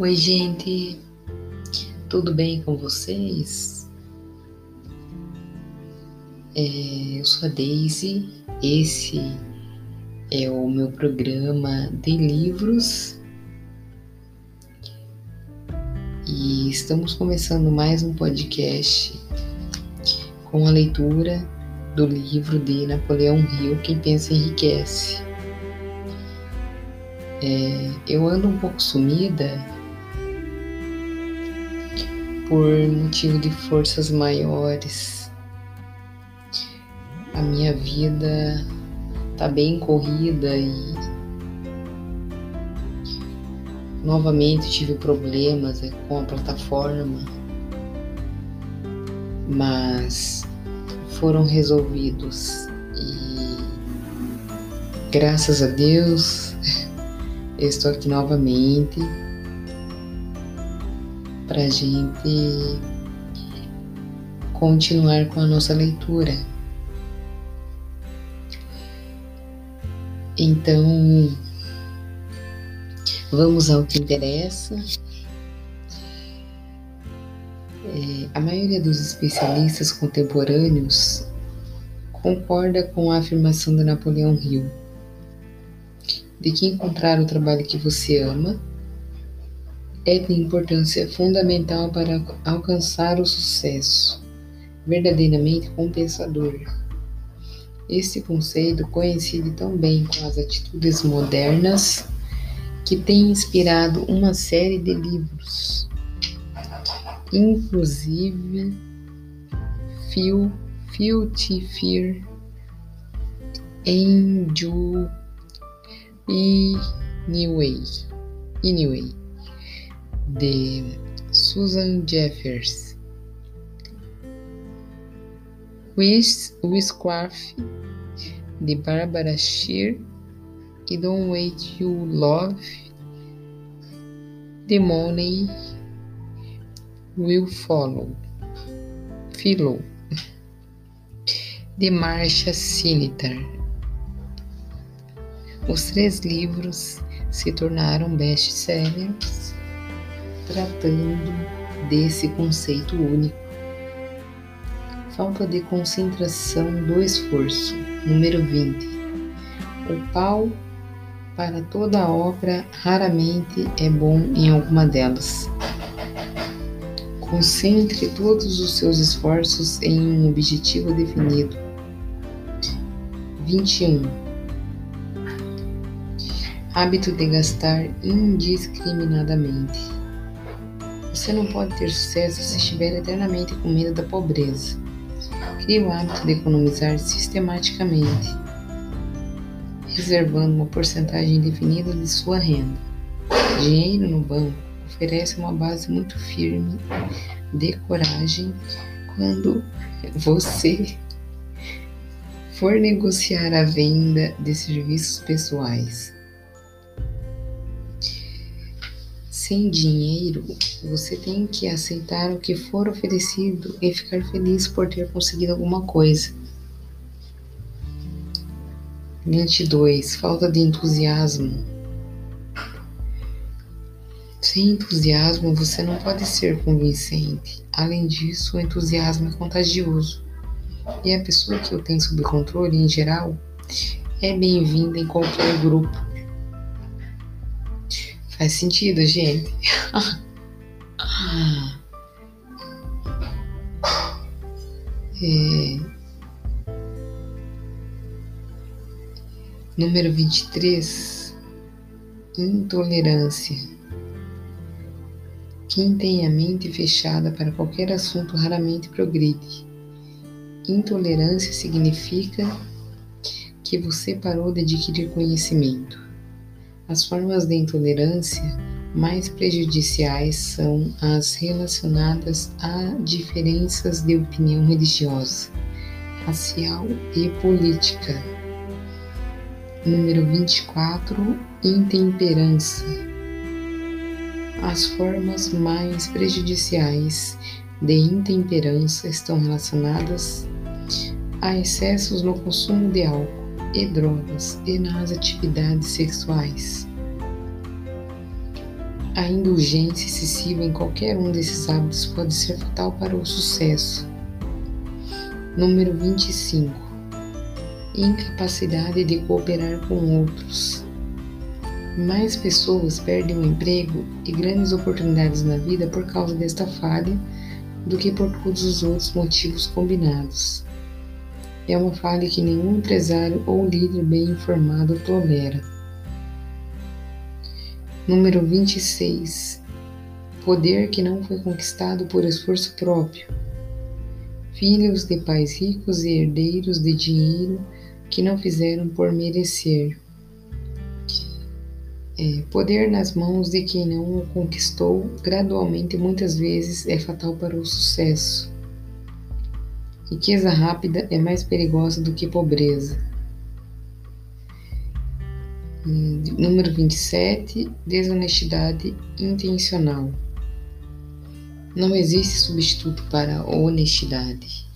Oi, gente, tudo bem com vocês? É, eu sou a Daisy, esse é o meu programa de livros e estamos começando mais um podcast com a leitura do livro de Napoleão Hill, Quem Pensa Enriquece. É, eu ando um pouco sumida por motivo de forças maiores. A minha vida tá bem corrida e novamente tive problemas é, com a plataforma, mas foram resolvidos e graças a Deus eu estou aqui novamente para a gente continuar com a nossa leitura. Então, vamos ao que interessa. É, a maioria dos especialistas contemporâneos concorda com a afirmação de Napoleão Hill de que encontrar o trabalho que você ama é de importância fundamental para alcançar o sucesso verdadeiramente compensador. Este conceito coincide tão bem com as atitudes modernas que têm inspirado uma série de livros, inclusive Phil, Phil Fear, Angel e Anyway. Anyway de Susan Jeffers. Wishcraft de Barbara Shear e Don't Wait You Love The Money Will Follow Philo de Marcia Sinitar. Os três livros se tornaram best-sellers tratando desse conceito único. Falta de concentração do esforço. Número 20. O pau para toda obra raramente é bom em alguma delas. Concentre todos os seus esforços em um objetivo definido. 21. Hábito de gastar indiscriminadamente. Você não pode ter sucesso se estiver eternamente com medo da pobreza. Crie o hábito de economizar sistematicamente, reservando uma porcentagem definida de sua renda. Dinheiro no banco oferece uma base muito firme de coragem quando você for negociar a venda de serviços pessoais. Sem dinheiro, você tem que aceitar o que for oferecido e ficar feliz por ter conseguido alguma coisa. 22. Falta de entusiasmo. Sem entusiasmo, você não pode ser convincente. Além disso, o entusiasmo é contagioso. E a pessoa que o tem sob controle, em geral, é bem-vinda em qualquer grupo. Faz sentido, gente? é... Número 23. Intolerância. Quem tem a mente fechada para qualquer assunto raramente progride. Intolerância significa que você parou de adquirir conhecimento. As formas de intolerância mais prejudiciais são as relacionadas a diferenças de opinião religiosa, racial e política. Número 24. Intemperança. As formas mais prejudiciais de intemperança estão relacionadas a excessos no consumo de álcool e drogas e nas atividades sexuais. A indulgência excessiva em qualquer um desses hábitos pode ser fatal para o sucesso. Número 25. Incapacidade de cooperar com outros. Mais pessoas perdem o emprego e grandes oportunidades na vida por causa desta falha do que por todos os outros motivos combinados. É uma falha que nenhum empresário ou líder bem informado tolera. Número 26. Poder que não foi conquistado por esforço próprio. Filhos de pais ricos e herdeiros de dinheiro que não fizeram por merecer. É, poder nas mãos de quem não o conquistou gradualmente muitas vezes é fatal para o sucesso. Riqueza rápida é mais perigosa do que pobreza. Número 27. Desonestidade intencional. Não existe substituto para honestidade.